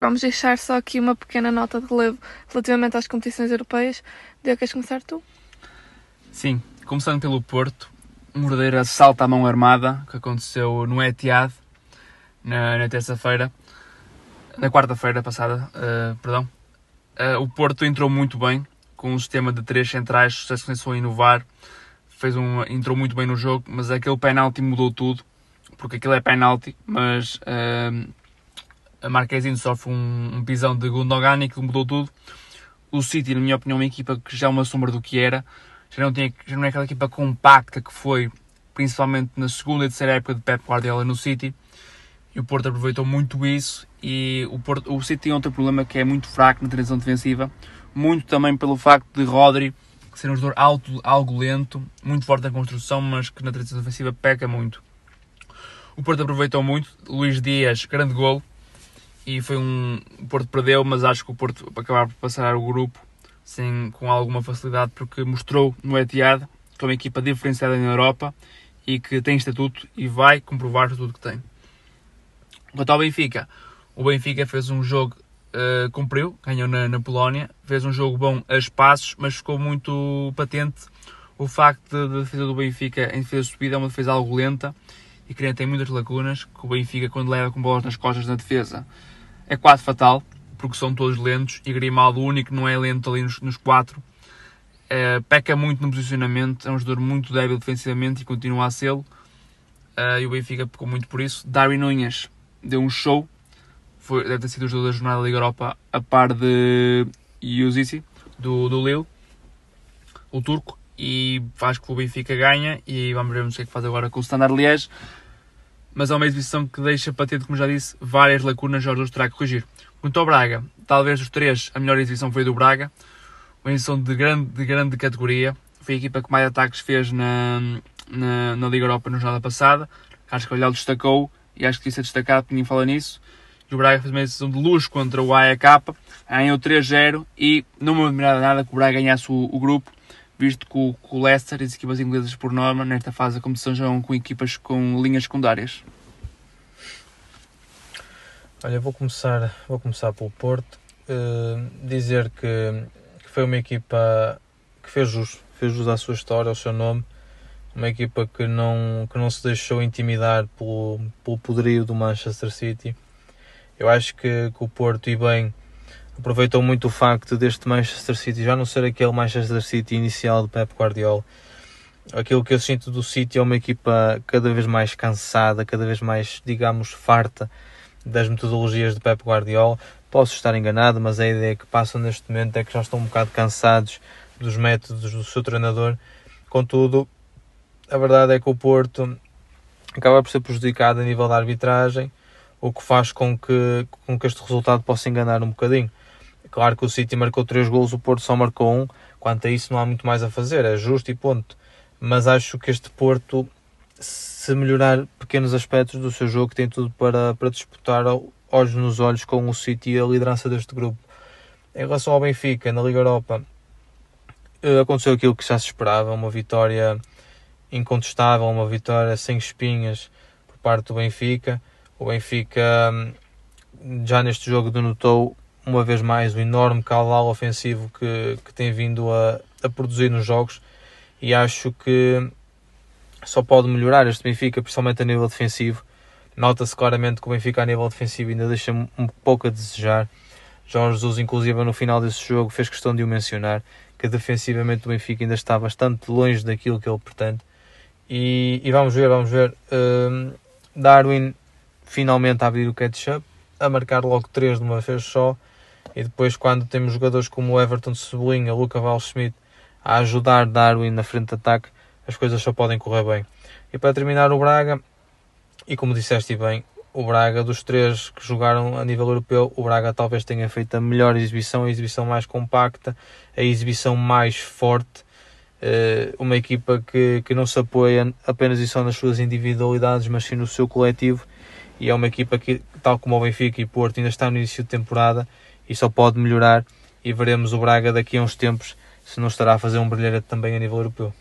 Vamos deixar só aqui uma pequena nota de relevo relativamente às competições europeias. Deu, queres começar tu? Sim, começando pelo Porto, mordeira salta à mão armada, que aconteceu no Etihad, na, na terça-feira, na quarta-feira passada, uh, perdão. Uh, o Porto entrou muito bem, com um sistema de três centrais, se começou a inovar, fez um, entrou muito bem no jogo, mas aquele penalti mudou tudo, porque aquilo é penalti, mas uh, a Marquezine sofre um, um pisão de Gundogan e que mudou tudo. O City, na minha opinião, é uma equipa que já é uma sombra do que era, já não, tinha, já não é aquela equipa compacta que foi, principalmente na segunda e terceira época de Pep Guardiola no City. E o Porto aproveitou muito isso e o, Porto, o City tem outro problema que é muito fraco na transição defensiva, muito também pelo facto de Rodri ser um jogador alto, algo lento, muito forte na construção, mas que na transição defensiva peca muito. O Porto aproveitou muito, Luís Dias, grande gol, e foi um. O Porto perdeu, mas acho que o Porto acabar por passar o grupo sem, com alguma facilidade, porque mostrou no Etihad que é uma equipa diferenciada na Europa e que tem estatuto e vai comprovar tudo que tem. Quanto ao Benfica, o Benfica fez um jogo, uh, cumpriu, ganhou na, na, Polónia, fez um jogo bom a espaços, mas ficou muito patente o facto da defesa do Benfica em defesa de subida é uma defesa algo lenta e que tem muitas lacunas, que o Benfica quando leva com bolas nas costas na defesa é quase fatal, porque são todos lentos e Grimaldo, o único não é lento ali nos, nos quatro, uh, peca muito no posicionamento, é um jogador muito débil defensivamente e continua a sê-lo. Uh, e o Benfica pecou muito por isso. Darwin Nunes deu um show, foi, deve ter sido o jogador da jornada da Liga Europa a par de Yuzici, do, do Lille, o turco, e faz que o Benfica ganha e vamos ver o que é que faz agora com o Standard Liège. Mas é uma exibição que deixa patente, como já disse, várias lacunas Jorge Jesus terá que corrigir. Quanto ao Braga, talvez dos três, a melhor exibição foi do Braga, uma exibição de grande, de grande categoria, foi a equipa que mais ataques fez na, na, na Liga Europa na jornada passada, acho que o Olhal destacou, e acho que isso é destacado, ninguém fala nisso, e o Braga fez uma exibição de luz contra o AEK, ganhou 3-0, e não me admirava nada que o Braga ganhasse o, o grupo, visto que o, que o Leicester e as equipas inglesas, por norma, nesta fase da competição, jogam com equipas com linhas secundárias. Olha, vou começar, vou começar pelo Porto. Uh, dizer que, que, foi uma equipa que fez jus, fez jus à sua história, ao seu nome. Uma equipa que não, que não se deixou intimidar pelo, pelo poderio do Manchester City. Eu acho que, que o Porto, e bem, aproveitou muito o facto deste Manchester City já não ser aquele Manchester City inicial de Pep Guardiola. Aquilo que eu sinto do City é uma equipa cada vez mais cansada, cada vez mais, digamos, farta das metodologias de Pep Guardiola. Posso estar enganado, mas a ideia que passam neste momento é que já estão um bocado cansados dos métodos do seu treinador. Contudo, a verdade é que o Porto acaba por ser prejudicado a nível da arbitragem, o que faz com que, com que este resultado possa enganar um bocadinho. Claro que o City marcou 3 gols, o Porto só marcou 1. Um. Quanto a isso, não há muito mais a fazer, é justo e ponto. Mas acho que este Porto, se melhorar pequenos aspectos do seu jogo, tem tudo para, para disputar olhos nos olhos com o City e a liderança deste grupo. Em relação ao Benfica, na Liga Europa, eh, aconteceu aquilo que já se esperava, uma vitória incontestável, uma vitória sem espinhas por parte do Benfica. O Benfica hum, já neste jogo denotou uma vez mais, o enorme caudal ofensivo que, que tem vindo a, a produzir nos jogos e acho que só pode melhorar este Benfica, principalmente a nível defensivo. Nota-se claramente que o Benfica a nível defensivo ainda deixa um pouco a desejar. Jorge Jesus, inclusive, no final desse jogo, fez questão de o mencionar, que defensivamente o Benfica ainda está bastante longe daquilo que ele pretende. E, e vamos ver, vamos ver. Um, Darwin finalmente a abrir o catch-up, a marcar logo 3 de uma vez só e depois, quando temos jogadores como Everton Cebolinha, Luca Val-Schmidt a ajudar Darwin na frente de ataque, as coisas só podem correr bem. E para terminar, o Braga, e como disseste bem, o Braga, dos três que jogaram a nível europeu, o Braga talvez tenha feito a melhor exibição, a exibição mais compacta, a exibição mais forte. Eh, uma equipa que, que não se apoia apenas e só nas suas individualidades, mas sim no seu coletivo. E é uma equipa que, tal como o Benfica e Porto, ainda está no início de temporada e só pode melhorar e veremos o Braga daqui a uns tempos se não estará a fazer um brilharete também a nível europeu.